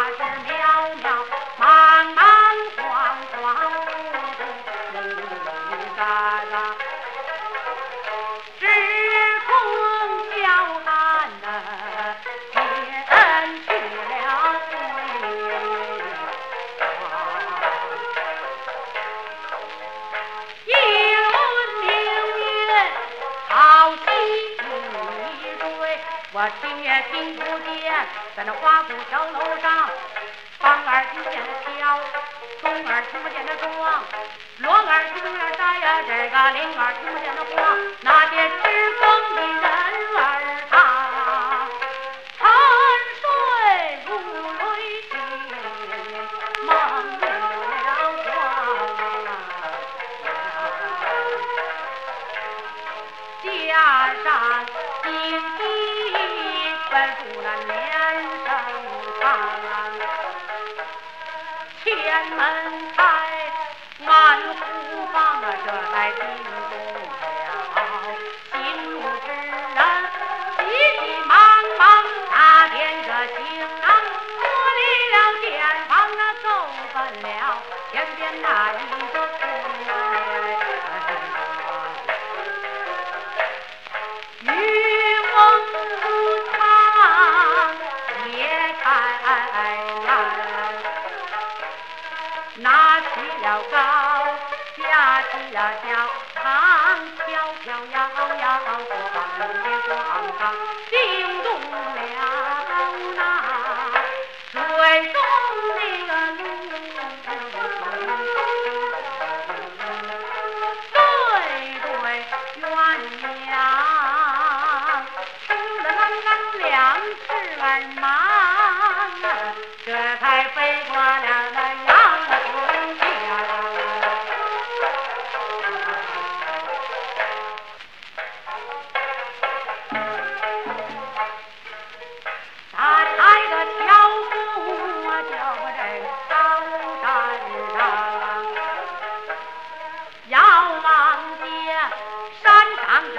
它是渺渺茫茫晃晃，雾雾？了。一轮明月，我听也听不见，在那花鼓桥楼上，房儿听不见飘，钟儿听不见的撞，锣儿听不见打呀，这个铃儿听不见的晃，那些知风的人天门开，满户房啊，这才惊高，架起了桥，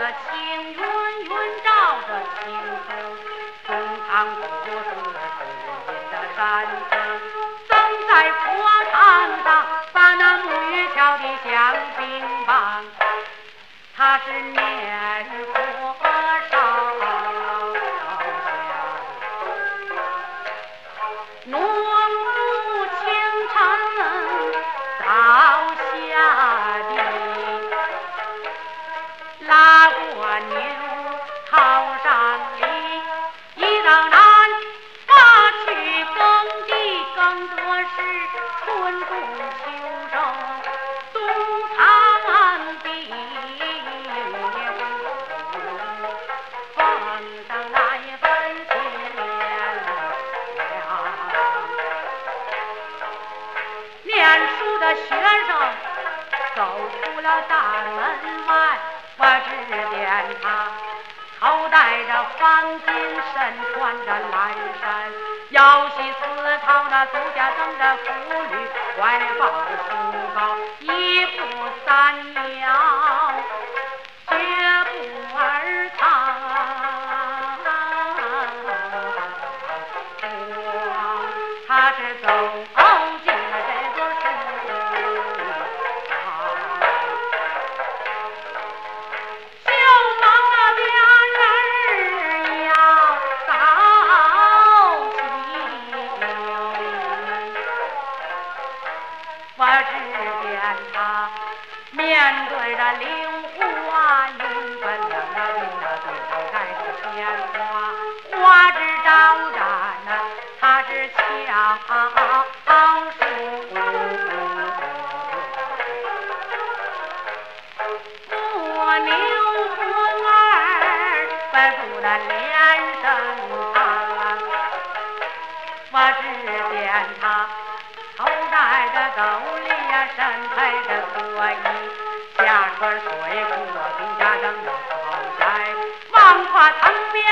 这青云云罩着青松松堂鼓声声震的山声在佛堂上把那木鱼敲得响叮当。他是年大门外，我指点他，头戴着方巾，身穿着蓝衫，腰系丝绦，那足下蹬着妇女，怀抱着书包，一步三摇，绝不儿藏。他是走我指点他面对着灵花云奔了那云那对头盖着鲜花，花枝招展呐，他是巧树。蜗牛魂儿奔赴那连生堂，我指点他这斗笠呀，身配着蓑衣，下穿水裤，顶下整着草鞋，望胯藤边